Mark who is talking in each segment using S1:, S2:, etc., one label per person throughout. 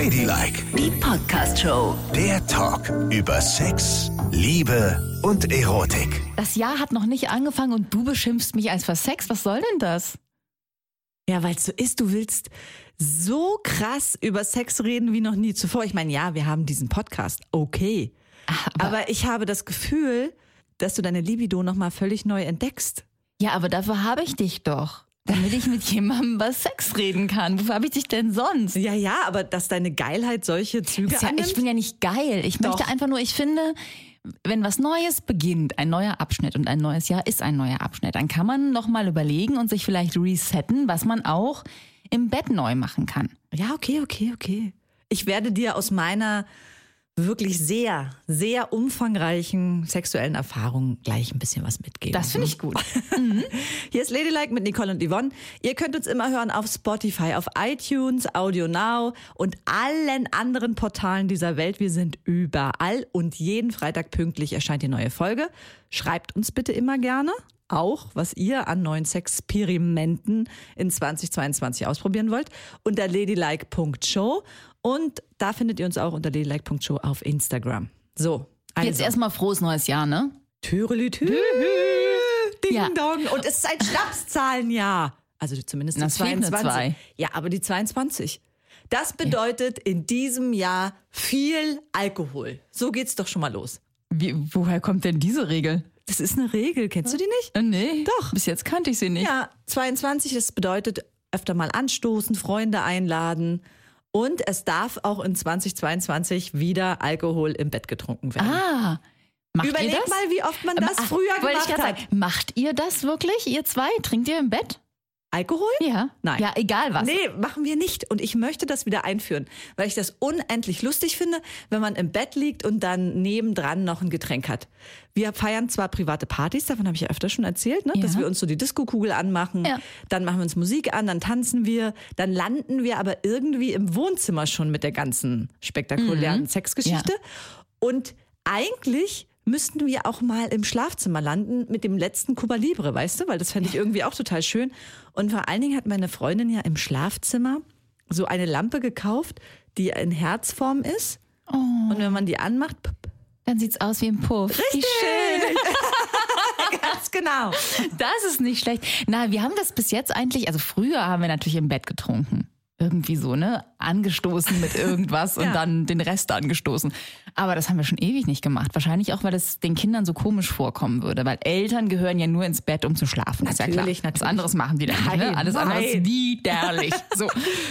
S1: Ladylike,
S2: Die Podcast-Show.
S1: der Talk über Sex, Liebe und Erotik.
S3: Das Jahr hat noch nicht angefangen und du beschimpfst mich als versext. Was soll denn das?
S4: Ja, weil es so ist, du willst so krass über Sex reden wie noch nie zuvor. Ich meine, ja, wir haben diesen Podcast, okay. Aber, ich habe das Gefühl, dass du deine Libido nochmal völlig neu entdeckst.
S3: Ja, aber dafür habe ich dich doch. Damit ich mit jemandem über Sex reden kann. Wofür habe ich dich denn sonst?
S4: Ja, ja, aber dass deine Geilheit solche Züge
S3: ja,
S4: annimmt.
S3: ich bin ja nicht geil. Ich
S4: Doch.
S3: möchte einfach nur, ich finde, wenn was Neues beginnt, ein neuer Abschnitt und ein neues Jahr ist ein neuer Abschnitt, dann kann man noch mal überlegen und sich vielleicht resetten, was man auch im Bett neu machen kann.
S4: ja, okay, okay, okay. Ich werde dir aus meiner wirklich sehr, sehr umfangreichen sexuellen Erfahrung gleich ein bisschen was mitgeben.
S3: Das finde ich gut.
S4: Hier ist Ladylike mit Nicole und Yvonne. Ihr könnt uns immer hören auf Spotify, auf iTunes, Audio Now und allen anderen Portalen dieser Welt. Wir sind überall und jeden Freitag pünktlich erscheint die neue Folge. Schreibt uns bitte immer gerne auch, was ihr an neuen Sexperimenten in 2022 ausprobieren wollt, unter ladylike.show. Und da findet ihr uns auch unter ladylike.show auf Instagram. So, also.
S3: Jetzt erstmal frohes neues Jahr, ne?
S4: Türelütü. Ding
S3: Ja.
S4: dong. Und es ist ein Schnapszahlenjahr. Also zumindest die
S3: Na, es fehlen nur
S4: 22.
S3: zwei.
S4: Ja, aber die 22. Das bedeutet in diesem Jahr viel Alkohol. So geht's doch schon mal los.
S3: Wie, woher kommt denn diese Regel?
S4: Das ist eine Regel, kennst du die nicht?
S3: Äh, nee.
S4: Doch.
S3: Bis jetzt kannte ich sie nicht.
S4: Ja, 22, das bedeutet öfter mal anstoßen, Freunde einladen. Und es darf auch in 2022 wieder Alkohol im Bett getrunken werden.
S3: Ah. Macht ihr
S4: Überleg mal, wie oft man das
S3: Ach,
S4: früher gemacht hat.
S3: Sagen, macht ihr das wirklich, ihr zwei? Trinkt ihr im Bett?
S4: Alkohol?
S3: Ja.
S4: Nein.
S3: Ja, egal was.
S4: Nee, machen wir nicht. Und ich möchte das wieder einführen, weil ich das unendlich lustig finde, wenn man im Bett liegt und dann nebendran noch ein Getränk hat. Wir feiern zwar private Partys, davon habe ich ja öfter schon erzählt, ne? dass
S3: Ja.
S4: wir uns so die Diskokugel anmachen,
S3: Ja.
S4: dann machen wir uns Musik an, dann tanzen wir, dann landen wir aber irgendwie im Wohnzimmer schon mit der ganzen spektakulären Sexgeschichte. Und eigentlich müssten wir auch mal im Schlafzimmer landen mit dem letzten Cuba Libre, weißt du? Weil das fände ich irgendwie auch total schön. Und vor allen Dingen hat meine Freundin ja im Schlafzimmer so eine Lampe gekauft, die in Herzform ist. Und wenn man die anmacht,
S3: Dann sieht's aus wie ein Puff. Wie schön.
S4: ganz genau.
S3: Das ist nicht schlecht. Na, wir haben das bis jetzt eigentlich, also früher haben wir natürlich im Bett getrunken. Irgendwie so, ne? Angestoßen mit irgendwas und
S4: Ja.
S3: dann den Rest angestoßen. Aber das haben wir schon ewig nicht gemacht. Wahrscheinlich auch, weil es den Kindern so komisch vorkommen würde. Weil Eltern gehören ja nur ins Bett, um zu schlafen. ist ja klar.
S4: Natürlich,
S3: Was
S4: natürlich.
S3: anderes machen die dann
S4: Nein,
S3: ne? Alles andere ist
S4: nein.
S3: widerlich. So.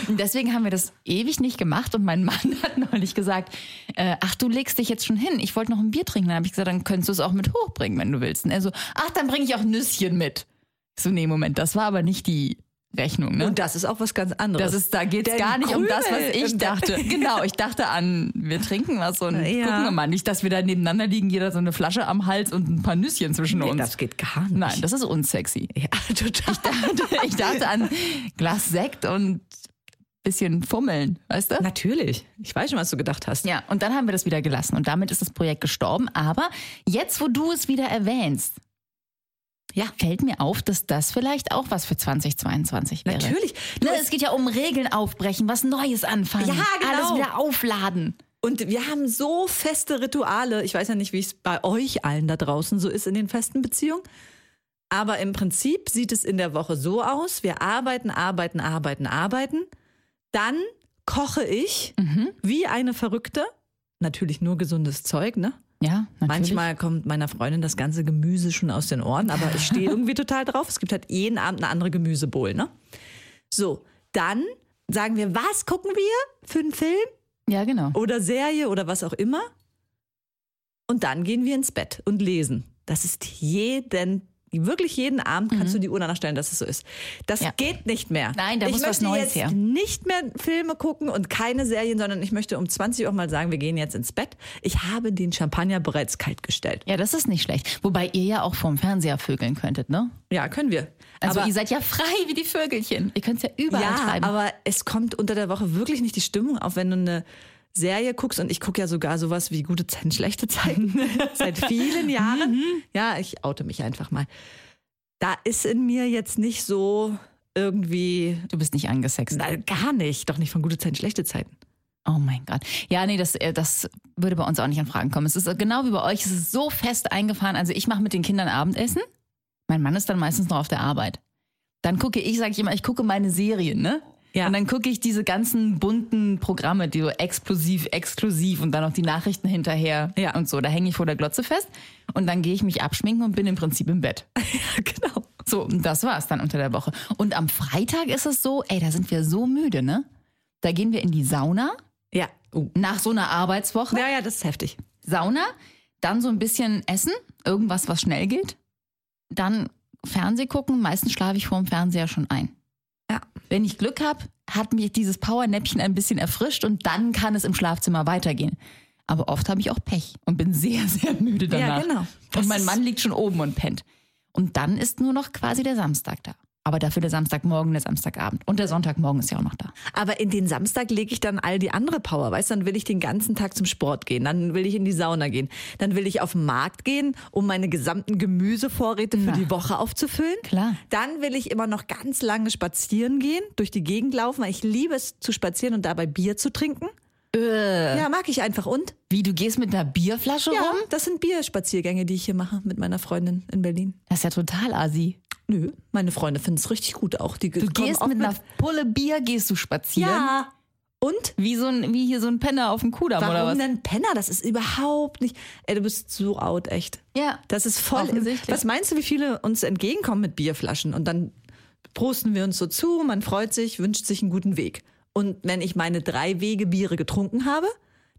S3: Und deswegen haben wir das ewig nicht gemacht. Und mein Mann hat neulich gesagt, äh, ach, du legst dich jetzt schon hin. Ich wollte noch ein Bier trinken. Dann habe ich gesagt, dann könntest du es auch mit hochbringen, wenn du willst. Und er so, ach, dann bringe ich auch Nüsschen mit. So, nee, Moment, das war aber nicht die Rechnung, ne?
S4: Und das ist auch was ganz anderes.
S3: das ist, da geht's
S4: Denn
S3: gar nicht um das, was
S4: Krümel
S3: ich dachte. Genau, ich dachte an, wir trinken was und
S4: Ja.
S3: gucken wir mal. Nicht, dass wir da nebeneinander liegen, jeder so eine Flasche am Hals und ein paar Nüsschen zwischen
S4: Nee,
S3: uns.
S4: das geht gar nicht.
S3: Nein, das ist unsexy.
S4: ja, total.
S3: dachte, ich dachte an Glas Sekt und bisschen fummeln, weißt du?
S4: Natürlich. Ich weiß schon, was du gedacht hast.
S3: Ja, und dann haben wir das wieder gelassen und damit ist das Projekt gestorben. Aber jetzt, wo du es wieder erwähnst, ja, fällt mir auf, dass das vielleicht auch was für 2022 wäre.
S4: Natürlich.
S3: Ne, es geht ja um Regeln aufbrechen, was Neues anfangen,
S4: Ja, genau.
S3: alles wieder aufladen.
S4: Und wir haben so feste Rituale. Ich weiß ja nicht, wie es bei euch allen da draußen so ist in den festen Beziehungen. Aber im Prinzip sieht es in der Woche so aus. Wir arbeiten, arbeiten, arbeiten, arbeiten. Dann koche ich
S3: Mhm.
S4: wie eine Verrückte. Natürlich nur gesundes Zeug, ne?
S3: Ja, natürlich.
S4: Manchmal kommt meiner Freundin das ganze Gemüse schon aus den Ohren, aber ich stehe irgendwie total drauf. Es gibt halt jeden Abend eine andere Gemüsebowl, ne? So, dann sagen wir, was gucken wir für einen Film?
S3: Ja, genau.
S4: oder Serie oder was auch immer. Und dann gehen wir ins Bett und lesen. Das ist jeden, wirklich jeden Abend kannst du die Uhr danach stellen, dass es so ist. Das
S3: Mhm. Ja.
S4: geht nicht mehr.
S3: Nein, da
S4: ich
S3: muss was
S4: möchte
S3: Neues
S4: jetzt
S3: her.
S4: nicht mehr Filme gucken und keine Serien, sondern ich möchte um 20 Uhr mal sagen, wir gehen jetzt ins Bett. Ich habe den Champagner bereits kalt gestellt.
S3: Ja, das ist nicht schlecht. Wobei ihr ja auch vorm Fernseher vögeln könntet, ne?
S4: Ja, können wir.
S3: Also
S4: aber,
S3: ihr seid ja frei wie die Vögelchen. Ihr könnt es ja überall
S4: ja,
S3: treiben.
S4: aber es kommt unter der Woche wirklich nicht die Stimmung auf, wenn du eine Serie guckst und ich gucke ja sogar sowas wie gute Zeiten, schlechte Zeiten seit vielen Jahren.
S3: Mhm.
S4: Ja, ich oute mich einfach mal. Da ist in mir jetzt nicht so irgendwie,
S3: du bist nicht angesext.
S4: na, gar nicht, doch nicht von gute Zeiten, schlechte Zeiten.
S3: Oh mein Gott. Ja, nee, das, äh, das würde bei uns auch nicht in Fragen kommen. Es ist genau wie bei euch, es ist so fest eingefahren. Also ich mache mit den Kindern Abendessen. Mein Mann ist dann meistens noch auf der Arbeit. Dann gucke ich, sage ich immer, ich gucke meine Serien, ne?
S4: Ja.
S3: Und dann gucke ich diese ganzen bunten Programme, die so explosiv, exklusiv und dann noch die Nachrichten hinterher
S4: Ja.
S3: und so. Da hänge ich vor der Glotze fest und dann gehe ich mich abschminken und bin im Prinzip im Bett.
S4: genau.
S3: So, und das war's dann unter der Woche. Und am Freitag ist es so, ey, da sind wir so müde, ne? Da gehen wir in die Sauna
S4: Ja. Uh.
S3: nach so einer Arbeitswoche.
S4: Ja, ja, das ist heftig.
S3: Sauna, dann so ein bisschen essen, irgendwas, was schnell geht. Dann Fernseh gucken, meistens schlafe ich vor dem Fernseher schon ein.
S4: Ja.
S3: Wenn ich Glück habe, hat mich dieses Powernäppchen ein bisschen erfrischt und dann kann es im Schlafzimmer weitergehen. Aber oft habe ich auch Pech und bin sehr, sehr müde danach.
S4: Ja, genau. Das
S3: Und mein Mann liegt schon oben und pennt. Und dann ist nur noch quasi der Samstag da. Aber dafür der Samstagmorgen, der Samstagabend. Und der Sonntagmorgen ist ja auch noch da.
S4: Aber in den Samstag lege ich dann all die andere Power, weißt du? Dann will ich den ganzen Tag zum Sport gehen, dann will ich in die Sauna gehen, dann will ich auf den Markt gehen, um meine gesamten Gemüsevorräte für
S3: Na.
S4: die Woche aufzufüllen.
S3: Klar.
S4: Dann will ich immer noch ganz lange spazieren gehen, durch die Gegend laufen, weil ich liebe es zu spazieren und dabei Bier zu trinken. Ja, mag ich einfach. Und?
S3: Wie, du gehst mit einer Bierflasche
S4: Ja,
S3: rum?
S4: das sind Bierspaziergänge, die ich hier mache mit meiner Freundin in Berlin.
S3: Das ist ja total assi.
S4: Nö, meine Freunde finden es richtig gut auch. Die
S3: Du gehst mit einer Pulle Bier, gehst du spazieren.
S4: Ja. Und?
S3: Wie, so ein, wie hier so ein Penner auf dem Kudamm oder
S4: Warum
S3: was?
S4: denn Penner? Das ist überhaupt nicht. Ey, du bist so out, echt.
S3: Ja.
S4: Das ist voll. Was meinst du, wie viele uns entgegenkommen mit Bierflaschen? Und dann prosten wir uns so zu, man freut sich, wünscht sich einen guten Weg. Und wenn ich meine drei Wege Biere getrunken habe,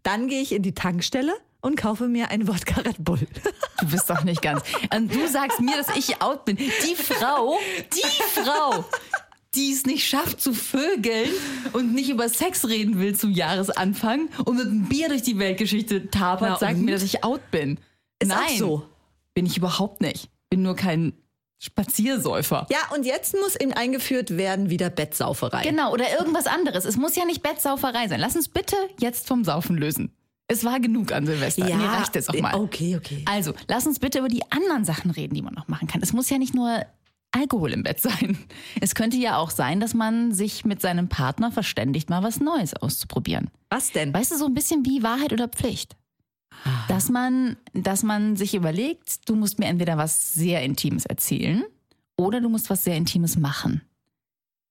S4: dann gehe ich in die Tankstelle und kaufe mir einen Wodka Red Bull.
S3: Du bist doch nicht ganz. Und du sagst mir, dass ich out bin. Die Frau, die Frau, die es nicht schafft zu vögeln und nicht über Sex reden will zum Jahresanfang und mit einem Bier durch die Weltgeschichte tapert,
S4: Na
S3: sagt
S4: und?
S3: mir, dass ich out bin.
S4: Ist
S3: Nein,
S4: so.
S3: bin ich überhaupt nicht. Bin nur kein Spaziersäufer.
S4: Ja, und jetzt muss eben eingeführt werden wieder Bettsauferei.
S3: Genau, oder irgendwas anderes. Es muss ja nicht Bettsauferei sein. Lass uns bitte jetzt vom Saufen lösen. Es war genug an Silvester.
S4: Ja,
S3: Mir reicht es auch mal.
S4: okay, okay.
S3: Also, lass uns bitte über die anderen Sachen reden, die man noch machen kann. Es muss ja nicht nur Alkohol im Bett sein. Es könnte ja auch sein, dass man sich mit seinem Partner verständigt, mal was Neues auszuprobieren.
S4: Was denn?
S3: Weißt du, so ein bisschen wie Wahrheit oder Pflicht. Dass man, dass man sich überlegt, du musst mir entweder was sehr Intimes erzählen oder du musst was sehr Intimes machen.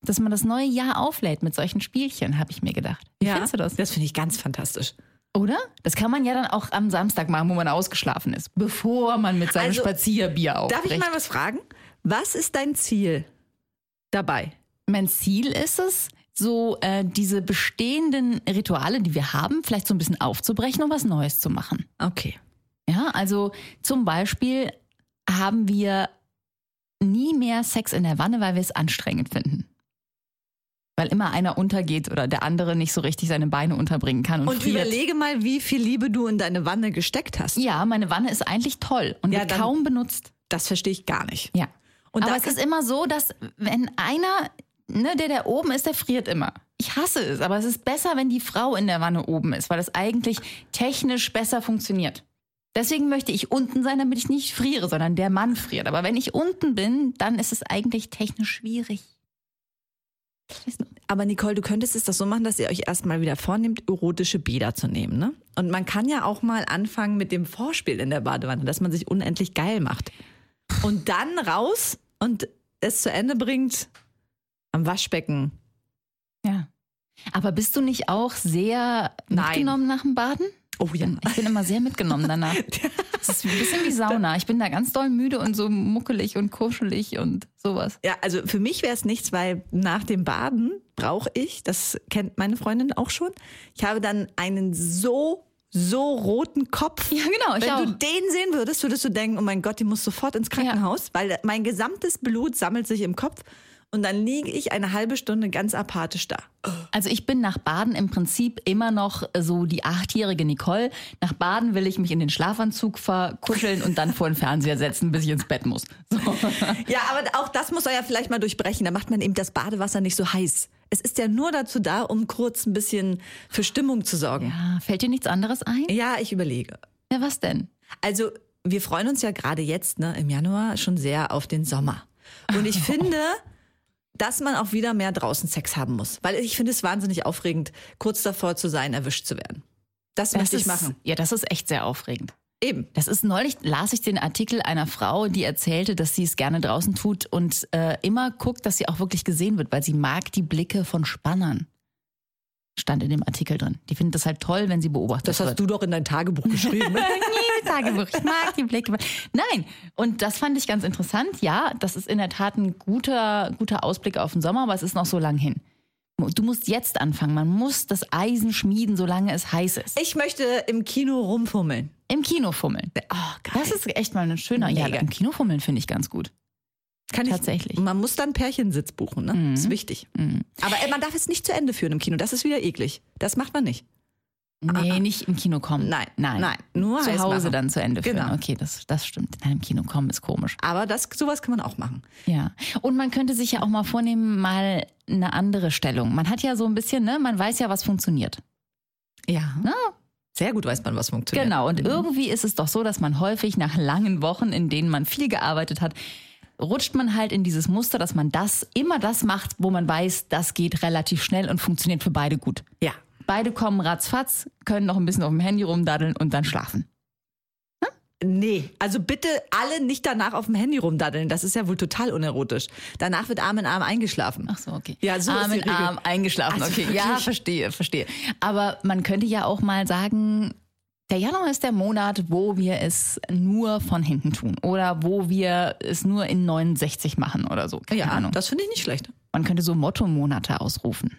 S3: Dass man das neue Jahr auflädt mit solchen Spielchen, habe ich mir gedacht. Wie findest du das?
S4: Das finde ich ganz fantastisch.
S3: Oder? Das kann man ja dann auch am Samstag machen, wo man ausgeschlafen ist, bevor man mit seinem
S4: Also,
S3: Spazierbier aufbricht.
S4: Darf ich mal was fragen? Was ist dein Ziel dabei?
S3: Mein Ziel ist es, so äh, diese bestehenden Rituale, die wir haben, vielleicht so ein bisschen aufzubrechen und was Neues zu machen.
S4: Okay.
S3: Ja, also zum Beispiel haben wir nie mehr Sex in der Wanne, weil wir es anstrengend finden. Weil immer einer untergeht oder der andere nicht so richtig seine Beine unterbringen kann und,
S4: Und überlege mal, wie viel Liebe du in deine Wanne gesteckt hast.
S3: Ja, meine Wanne ist eigentlich toll und
S4: Ja,
S3: wird
S4: dann-
S3: kaum benutzt.
S4: Das verstehe ich gar nicht.
S3: Ja.
S4: Und
S3: Aber es ist immer so, dass wenn einer, ne, der da oben ist, der friert immer. Ich hasse es, aber es ist besser, wenn die Frau in der Wanne oben ist, weil es eigentlich technisch besser funktioniert. Deswegen möchte ich unten sein, damit ich nicht friere, sondern der Mann friert. Aber wenn ich unten bin, dann ist es eigentlich technisch schwierig.
S4: Aber Nicole, du könntest es doch so machen, dass ihr euch erstmal wieder vornehmt, erotische Bäder zu nehmen, ne? Und man kann ja auch mal anfangen mit dem Vorspiel in der Badewanne, dass man sich unendlich geil macht. Und dann raus und es zu Ende bringt am Waschbecken.
S3: Ja. Aber bist du nicht auch sehr
S4: Nein.
S3: mitgenommen nach dem Baden?
S4: Oh ja.
S3: Ich bin immer sehr mitgenommen danach. Es ist ein bisschen wie Sauna. Ich bin da ganz doll müde und so muckelig und kuschelig und sowas.
S4: Ja, also für mich wäre es nichts, weil nach dem Baden brauche ich, das kennt meine Freundin auch schon, ich habe dann einen so, so roten Kopf.
S3: Ja, genau,
S4: Wenn
S3: auch.
S4: du den sehen würdest, würdest du denken, oh mein Gott, die muss sofort ins Krankenhaus, weil mein gesamtes Blut sammelt sich im Kopf und dann liege ich eine halbe Stunde ganz apathisch da.
S3: Also ich bin nach Baden im Prinzip immer noch so die achtjährige Nicole. Nach Baden will ich mich in den Schlafanzug verkuscheln und dann vor den Fernseher setzen, bis ich ins Bett muss. So.
S4: Ja, aber auch das muss er ja vielleicht mal durchbrechen. Da macht man eben das Badewasser nicht so heiß. Es ist ja nur dazu da, um kurz ein bisschen für Stimmung zu sorgen.
S3: Ja, fällt dir nichts anderes ein?
S4: Ja, ich überlege.
S3: Ja, was denn?
S4: Also, wir freuen uns ja gerade jetzt, ne, im Januar, schon sehr auf den Sommer. Und ich finde, dass man auch wieder mehr draußen Sex haben muss. Weil ich finde es wahnsinnig aufregend, kurz davor zu sein, erwischt zu werden. Das,
S3: Das
S4: möchte ich
S3: ist,
S4: machen.
S3: Ja, das ist echt sehr aufregend.
S4: Eben.
S3: Das ist neulich, las ich den Artikel einer Frau, die erzählte, dass sie es gerne draußen tut und äh, immer guckt, dass sie auch wirklich gesehen wird, weil sie mag die Blicke von Spannern. Stand in dem Artikel drin. Die findet das halt toll, wenn sie beobachtet
S4: Das
S3: wird.
S4: hast du doch in dein Tagebuch geschrieben.
S3: Nie Tagebuch. Ich mag die Blicke. Nein. Und das fand ich ganz interessant. Ja, das ist in der Tat ein guter, guter Ausblick auf den Sommer, aber es ist noch so lang hin. Du musst jetzt anfangen. Man muss das Eisen schmieden, solange es heiß ist.
S4: ich möchte im Kino rumfummeln.
S3: Im Kino fummeln.
S4: Oh.
S3: Das ist echt mal ein schöner. Ja,
S4: Mega.
S3: im Kino fummeln finde ich ganz gut.
S4: Kann ich,
S3: tatsächlich.
S4: Man muss dann Pärchensitz buchen, ne?
S3: Mhm.
S4: Das ist wichtig. Aber äh, man darf es nicht zu Ende führen im Kino. Das ist wieder eklig. Das macht man nicht.
S3: Nee, nicht im Kino kommen.
S4: Nein,
S3: nein.
S4: nein, nur
S3: zu Hause
S4: machen.
S3: dann zu Ende führen.
S4: Genau.
S3: Okay, das, das stimmt. Nein, im Kino kommen ist komisch.
S4: Aber das, sowas kann man auch machen.
S3: Ja. Und man könnte sich ja auch mal vornehmen, mal eine andere Stellung. Man hat ja so ein bisschen, ne, man weiß ja, was funktioniert.
S4: Ja. Sehr gut weiß man, was funktioniert.
S3: Genau. Und irgendwie ist es doch so, dass man häufig nach langen Wochen, in denen man viel gearbeitet hat, rutscht man halt in dieses Muster, dass man das immer das macht, wo man weiß, das geht relativ schnell und funktioniert für beide gut.
S4: Ja.
S3: Beide kommen ratzfatz, können noch ein bisschen auf dem Handy rumdaddeln und dann schlafen.
S4: Nee, also bitte alle nicht danach auf dem Handy rumdaddeln. Das ist ja wohl total unerotisch. Danach wird Arm in Arm eingeschlafen.
S3: Ach so, okay.
S4: Ja, so
S3: Arm in. Arm eingeschlafen.
S4: Also
S3: okay,
S4: wirklich.
S3: ja, verstehe, verstehe. Aber man könnte ja auch mal sagen, der Januar ist der Monat, wo wir es nur von hinten tun oder wo wir es nur in 69 machen oder so. Keine
S4: Ja,
S3: Ahnung.
S4: das finde ich nicht schlecht.
S3: Man könnte so Motto-Monate ausrufen.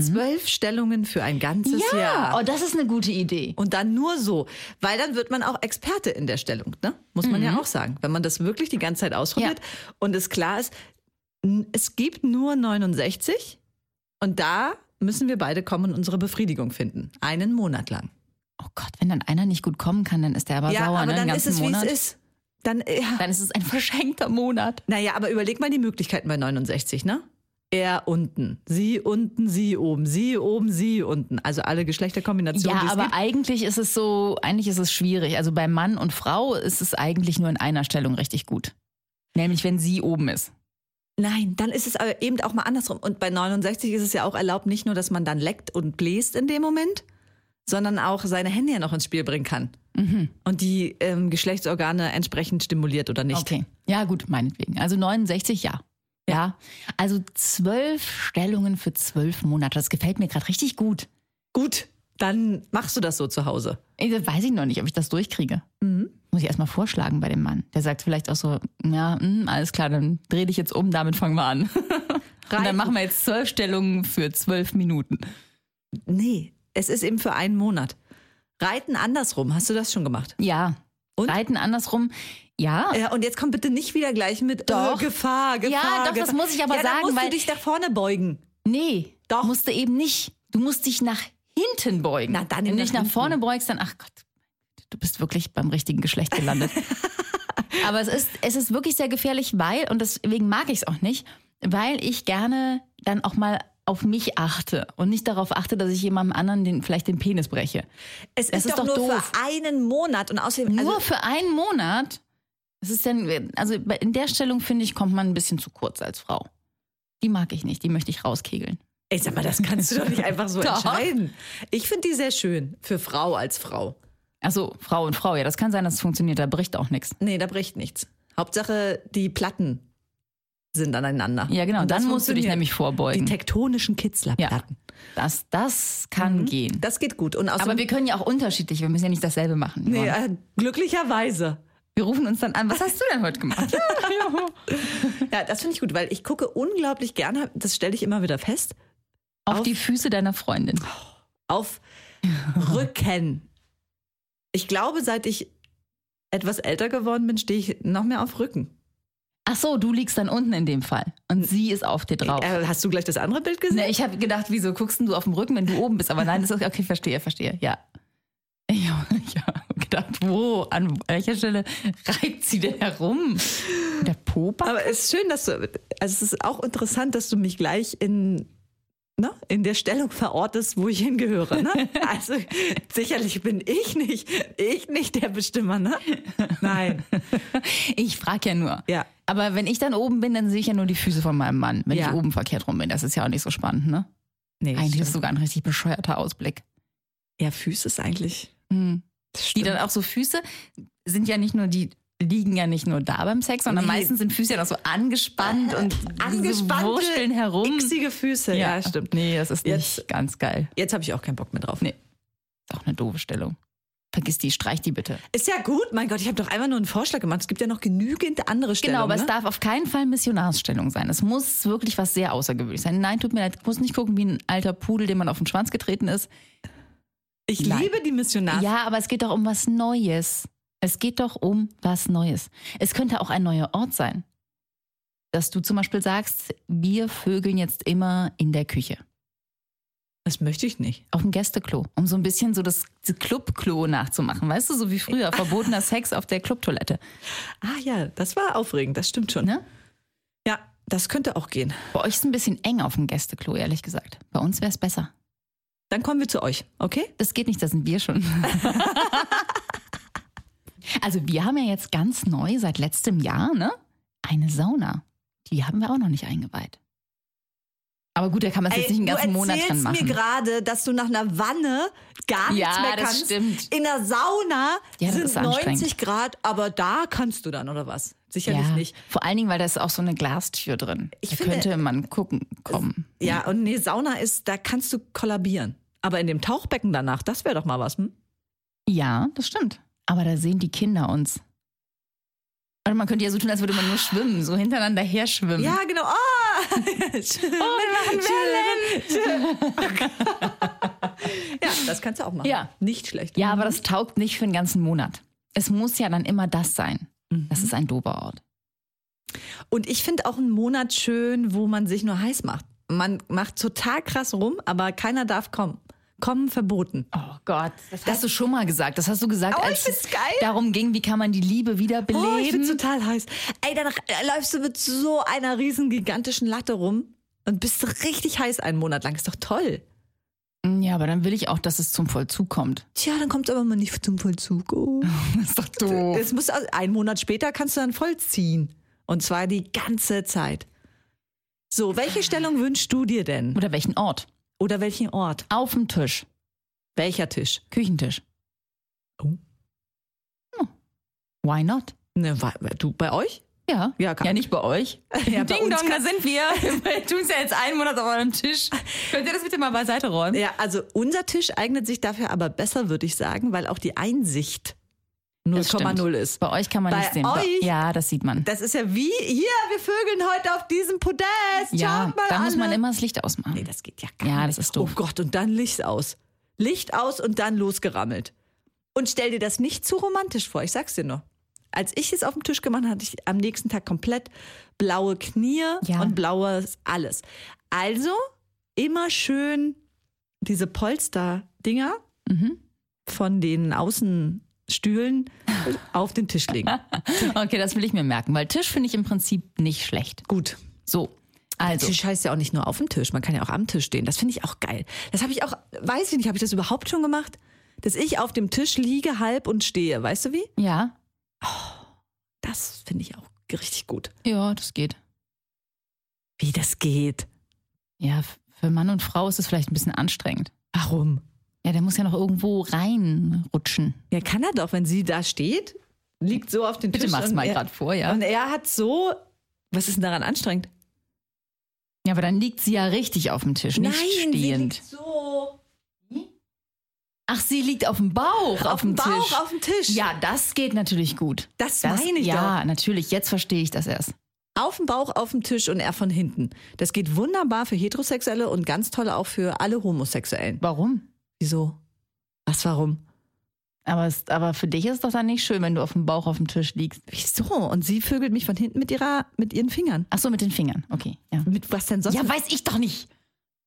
S4: Zwölf Stellungen für ein ganzes Jahr.
S3: oh, das ist eine gute Idee.
S4: Und dann nur so, weil dann wird man auch Experte in der Stellung, ne? Muss man ja auch sagen. Wenn man das wirklich die ganze Zeit ausprobiert und es klar ist, es gibt nur 69 und da müssen wir beide kommen und unsere Befriedigung finden. Einen Monat lang.
S3: Gott, wenn dann einer nicht gut kommen kann, dann ist der aber
S4: ja,
S3: sauer,
S4: aber
S3: ne,
S4: dann ist es, wie
S3: Monat.
S4: es ist. Dann, ja.
S3: Dann ist es ein verschenkter Monat.
S4: Naja, aber überleg mal die Möglichkeiten bei 69, ne? Er unten, sie unten, sie oben, sie oben, sie unten. Also alle Geschlechterkombinationen.
S3: Ja,
S4: die es
S3: aber
S4: gibt.
S3: eigentlich ist es so, eigentlich ist es schwierig. Also bei Mann und Frau ist es eigentlich nur in einer Stellung richtig gut. Nämlich wenn sie oben ist.
S4: Nein, dann ist es aber eben auch mal andersrum. Und bei 69 ist es ja auch erlaubt, nicht nur, dass man dann leckt und bläst in dem Moment, sondern auch seine Hände ja noch ins Spiel bringen kann. Und die ähm, Geschlechtsorgane entsprechend stimuliert oder nicht.
S3: Okay. Ja, gut, meinetwegen. Also 69, ja. Ja. Also zwölf Stellungen für zwölf Monate. Das gefällt mir gerade richtig gut.
S4: Gut, dann machst du das so zu Hause.
S3: Das weiß ich noch nicht, ob ich das durchkriege. Muss ich erstmal vorschlagen bei dem Mann. Der sagt vielleicht auch so, ja, hm, alles klar, dann dreh dich jetzt um, damit fangen wir an. Und dann machen wir jetzt zwölf Stellungen für zwölf Minuten.
S4: Nee, es ist eben für einen Monat. Reiten andersrum, hast du das schon gemacht?
S3: Ja.
S4: Und?
S3: Reiten andersrum. Ja.
S4: Ja, und jetzt komm bitte nicht wieder gleich mit
S3: Doch.
S4: äh, Gefahr, Gefahr.
S3: Ja, doch, das
S4: Gefahr.
S3: muss ich aber
S4: ja, dann
S3: sagen,
S4: musst
S3: weil-
S4: du dich nach vorne beugen.
S3: Nee,
S4: Doch.
S3: musst du eben nicht. Du musst dich nach hinten beugen.
S4: Na, dann
S3: Wenn du
S4: nach
S3: dich nach
S4: hinten.
S3: vorne beugst, dann, ach Gott, du bist wirklich beim richtigen Geschlecht gelandet. Aber es ist, es ist wirklich sehr gefährlich, weil, und deswegen mag ich es auch nicht, weil ich gerne dann auch mal auf mich achte und nicht darauf achte, dass ich jemandem anderen den, vielleicht den Penis breche.
S4: Es ist,
S3: ist
S4: doch, nur
S3: doof.
S4: für einen Monat und außerdem
S3: Nur
S4: also,
S3: für einen Monat. Es ist dann, also in der Stellung finde ich, kommt man ein bisschen zu kurz als Frau. Die mag ich nicht, die möchte ich rauskegeln.
S4: Ey, sag mal, das kannst du doch nicht einfach so entscheiden. Ich finde die sehr schön für Frau als Frau.
S3: Also Frau und Frau, ja, das kann sein, dass es funktioniert, da bricht auch nichts.
S4: Nee, da bricht nichts. Hauptsache die Platten sind aneinander.
S3: Ja, genau.
S4: Und
S3: dann musst du dich nämlich vorbeugen.
S4: Die tektonischen Kitzlerplatten.
S3: Das, das kann gehen.
S4: Das geht gut. Und
S3: Aber wir können ja auch unterschiedlich, wir müssen ja nicht dasselbe machen.
S4: nee,
S3: Yvonne.
S4: äh, glücklicherweise.
S3: Wir rufen uns dann an, was hast du denn heute gemacht?
S4: Ja, das finde ich gut, weil ich gucke unglaublich gerne, das stelle ich immer wieder fest,
S3: Auf die Füße deiner Freundin.
S4: auf Rücken. Ich glaube, seit ich etwas älter geworden bin, stehe ich noch mehr auf Rücken.
S3: Ach so, du liegst dann unten in dem Fall. Und sie ist auf dir drauf.
S4: Äh, hast du gleich das andere Bild gesehen?
S3: Ne, ich habe gedacht, wieso guckst denn du auf dem Rücken, wenn du oben bist? Aber nein, das ist okay, verstehe, verstehe. Ja. Ich habe hab gedacht, wo, an welcher Stelle reibt sie denn herum? Der Popa?
S4: Aber es ist schön, dass du, also es ist auch interessant, dass du mich gleich in ne, in der Stellung verortest, wo ich hingehöre. Ne? Also sicherlich bin ich nicht, ich nicht der Bestimmer, ne? Nein.
S3: Ich frage ja nur.
S4: Ja.
S3: Aber wenn ich dann oben bin, dann sehe ich ja nur die Füße von meinem Mann, wenn
S4: Ja.
S3: ich oben verkehrt rum bin. Das ist ja auch nicht so spannend, ne?
S4: Nee,
S3: Eigentlich ist es
S4: stimmt.
S3: sogar ein richtig bescheuerter Ausblick.
S4: ja, Füße ist eigentlich.
S3: Mhm.
S4: Das
S3: Die dann auch so Füße sind ja nicht nur die liegen ja nicht nur da beim Sex, sondern
S4: Nee.
S3: meistens sind Füße ja noch so angespannt und
S4: Angespannte,
S3: so wurschteln herum.
S4: Xige Füße, ja, stimmt.
S3: Nee, das ist
S4: Jetzt-
S3: nicht ganz geil.
S4: Jetzt habe ich auch keinen Bock mehr drauf.
S3: Nee. Ist auch eine doofe Stellung. Vergiss die, streich die bitte.
S4: Ist ja gut, mein Gott, ich habe doch einfach nur einen Vorschlag gemacht. Es gibt ja noch genügend andere Stellungen.
S3: Genau, aber es
S4: ne?
S3: darf auf keinen Fall Missionarsstellung sein. Es muss wirklich was sehr Außergewöhnliches sein. Nein, tut mir leid, ich muss nicht gucken wie ein alter Pudel, dem man auf den Schwanz getreten ist.
S4: Ich
S3: Nein.
S4: liebe die Missionars.
S3: Ja, aber es geht doch um was Neues. Es geht doch um was Neues. Es könnte auch ein neuer Ort sein. Dass du zum Beispiel sagst, wir vögeln jetzt immer in der Küche.
S4: Das möchte ich nicht.
S3: Auf dem Gästeklo. Um so ein bisschen so das Clubklo nachzumachen. Weißt du, so wie früher. Verbotener Sex auf der Clubtoilette.
S4: Ah ja, das war aufregend, das stimmt schon.
S3: Ne?
S4: Ja, das könnte auch gehen.
S3: Bei euch ist es ein bisschen eng auf dem Gästeklo, ehrlich gesagt. Bei uns wäre es besser.
S4: Dann kommen wir zu euch, okay?
S3: Das geht nicht, da sind wir schon. also wir haben ja jetzt ganz neu seit letztem Jahr, ne? Eine Sauna. Die haben wir auch noch nicht eingeweiht. Aber gut, da kann man es jetzt nicht einen ganzen
S4: du
S3: Monat dran
S4: erzählst
S3: machen.
S4: mir gerade, dass du nach einer Wanne gar nichts
S3: Ja,
S4: mehr
S3: das
S4: kannst.
S3: stimmt.
S4: In der Sauna
S3: Ja, das
S4: sind
S3: ist anstrengend.
S4: 90 Grad, aber da kannst du dann, oder was? Sicherlich
S3: ja,
S4: nicht.
S3: vor allen Dingen, weil da ist auch so eine Glastür drin.
S4: Ich
S3: da
S4: finde-
S3: könnte man gucken kommen.
S4: Ja, und nee, Sauna ist, da kannst du kollabieren. Aber in dem Tauchbecken danach, das wäre doch mal was, hm?
S3: Ja, das stimmt. Aber da sehen die Kinder uns. Also man könnte ja so tun, als würde man nur schwimmen, so hintereinander her schwimmen.
S4: Ja, genau. Oh,
S3: Oh, wir machen Wellen.
S4: ja, das kannst du auch machen.
S3: Ja.
S4: Nicht schlecht.
S3: Ja, aber das taugt nicht für einen ganzen Monat. Es muss ja dann immer das sein.
S4: Mhm.
S3: Das ist ein dober Ort.
S4: Und ich finde auch einen Monat schön, wo man sich nur heiß macht. Man macht total krass rum, aber keiner darf kommen. Kommen verboten.
S3: Oh Gott, das hast du schon mal gesagt. Das hast du gesagt,
S4: Oh,
S3: als es
S4: geil.
S3: darum ging, wie kann man die Liebe wieder
S4: Oh, ich
S3: beleben.
S4: total heiß. Ey, dann läufst du mit so einer riesen gigantischen Latte rum und bist richtig heiß einen Monat lang. Ist doch toll.
S3: ja, aber dann will ich auch, dass es zum Vollzug kommt.
S4: Tja, dann kommt aber mal nicht zum Vollzug. Oh.
S3: Das ist doch doof.
S4: Es muss also, einen Monat später kannst du dann vollziehen. Und zwar die ganze Zeit. So, welche Stellung wünschst du dir denn?
S3: Oder welchen Ort?
S4: Oder welchen Ort?
S3: Auf dem Tisch.
S4: Welcher Tisch?
S3: Küchentisch.
S4: Oh.
S3: Hm. Why not?
S4: Ne, wa- du bei euch?
S3: Ja.
S4: Ja, kann-
S3: ja nicht bei euch.
S4: Ja, bei
S3: Ding
S4: uns
S3: dong, da
S4: kann-
S3: sind wir. Wir tun es ja jetzt einen Monat auf eurem Tisch. Könnt ihr das bitte mal beiseite räumen?
S4: Ja, also unser Tisch eignet sich dafür aber besser, würde ich sagen, weil auch die Einsicht. 0,0 ist.
S3: Bei euch kann man
S4: Bei
S3: nicht sehen.
S4: euch?
S3: Ja, das sieht man.
S4: Das ist ja wie, hier, wir vögeln heute auf diesem Podest.
S3: Ja,
S4: Schaut mal
S3: da muss man
S4: alle.
S3: immer das Licht ausmachen.
S4: Nee, das geht ja gar
S3: Ja,
S4: nicht.
S3: das ist doof.
S4: Oh Gott, und dann Licht aus. Licht aus und dann losgerammelt. Und stell dir das nicht zu romantisch vor, ich sag's dir nur. Als ich es auf dem Tisch gemacht habe, hatte ich am nächsten Tag komplett blaue Knie
S3: Ja.
S4: und blaues alles. Also immer schön diese Polster-Dinger
S3: Mhm.
S4: von den Außenstühlen auf den Tisch legen.
S3: Okay, das will ich mir merken, weil Tisch finde ich im Prinzip nicht schlecht.
S4: Gut.
S3: So, also.
S4: Tisch heißt ja auch nicht nur auf dem Tisch, man kann ja auch am Tisch stehen. Das finde ich auch geil. Das habe ich auch, weiß ich nicht, habe ich das überhaupt schon gemacht? Dass ich auf dem Tisch liege, halb und stehe. Weißt du wie?
S3: Ja,
S4: Das finde ich auch richtig gut.
S3: ja, das geht.
S4: Wie das geht.
S3: Ja, für Mann und Frau ist es vielleicht ein bisschen anstrengend.
S4: Warum?
S3: Ja, der muss ja noch irgendwo reinrutschen.
S4: Ja, kann er doch, wenn sie da steht, liegt so auf den
S3: Bitte
S4: Tisch.
S3: mach's
S4: und
S3: mal
S4: er-
S3: gerade vor, ja.
S4: Und er hat so. Was ist denn daran anstrengend?
S3: Ja, aber dann liegt sie ja richtig auf dem Tisch, nicht
S4: sie
S3: stehend.
S4: liegt so.
S3: Ach, sie liegt auf dem Bauch, auf,
S4: Auf dem Bauch,
S3: Tisch.
S4: auf dem Tisch.
S3: Ja, das geht natürlich gut.
S4: Das meine ich
S3: Ja, natürlich. Jetzt verstehe ich das erst.
S4: Auf dem Bauch, auf dem Tisch und er von hinten. Das geht wunderbar für Heterosexuelle und ganz toll auch für alle Homosexuellen.
S3: Warum?
S4: Wieso? Was, warum?
S3: Aber, es, aber für dich ist es doch dann nicht schön, wenn du auf dem Bauch auf dem Tisch liegst.
S4: Wieso? Und sie vögelt mich von hinten mit ihrer, mit ihren Fingern.
S3: Ach so, mit den Fingern. Okay, ja.
S4: Mit was denn sonst?
S3: Ja, weiß ich doch nicht.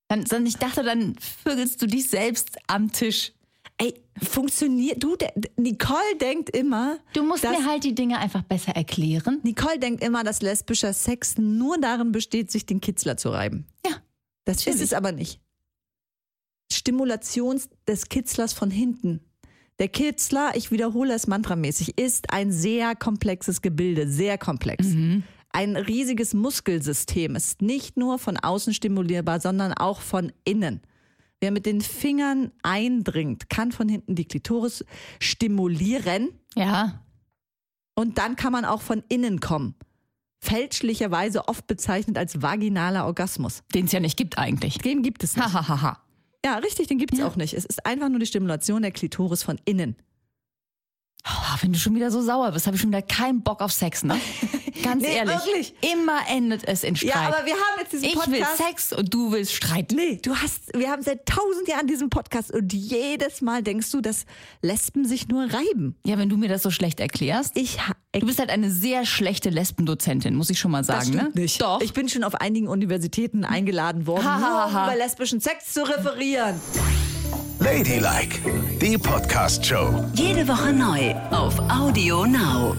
S3: Dann, dann, ich dachte, dann vögelst du dich selbst am Tisch.
S4: Ey, funktioniert, du, de, Nicole denkt immer,
S3: Du musst
S4: dass,
S3: mir halt die Dinge einfach besser erklären.
S4: Nicole denkt immer, dass lesbischer Sex nur darin besteht, sich den Kitzler zu reiben.
S3: Ja,
S4: Das ist es aber nicht. Stimulation des Kitzlers von hinten. Der Kitzler, ich wiederhole es mantramäßig, ist ein sehr komplexes Gebilde, sehr komplex. Ein riesiges Muskelsystem ist nicht nur von außen stimulierbar, sondern auch von innen. Wer mit den Fingern eindringt, kann von hinten die Klitoris stimulieren
S3: Ja.
S4: und dann kann man auch von innen kommen. Fälschlicherweise oft bezeichnet als vaginaler Orgasmus.
S3: Den es ja nicht gibt eigentlich.
S4: Den gibt es nicht.
S3: Hahaha.
S4: Ja, richtig, den gibt es auch nicht. Es ist einfach nur die Stimulation der Klitoris von innen.
S3: Oh, wenn du schon wieder so sauer bist, habe ich schon wieder keinen Bock auf Sex, ne? Ganz
S4: Nee,
S3: ehrlich.
S4: wirklich.
S3: Immer endet es in Streit.
S4: Ja, aber wir haben jetzt diesen
S3: ich
S4: Podcast.
S3: will Sex und du willst Streit.
S4: Nee, du hast, wir haben seit tausend Jahren diesen Podcast und jedes Mal denkst du, dass Lesben sich nur reiben.
S3: Ja, wenn du mir das so schlecht erklärst.
S4: Ich, ha-
S3: Du bist halt eine sehr schlechte Lesbendozentin, muss ich schon mal sagen,
S4: das stimmt
S3: ne?
S4: nicht.
S3: Doch.
S4: Ich bin schon auf einigen Universitäten eingeladen worden,
S3: Ha, ha,
S4: nur um
S3: ha.
S4: über lesbischen Sex zu referieren.
S1: Ladylike, die Podcast-Show.
S2: Jede Woche neu auf Audio Now.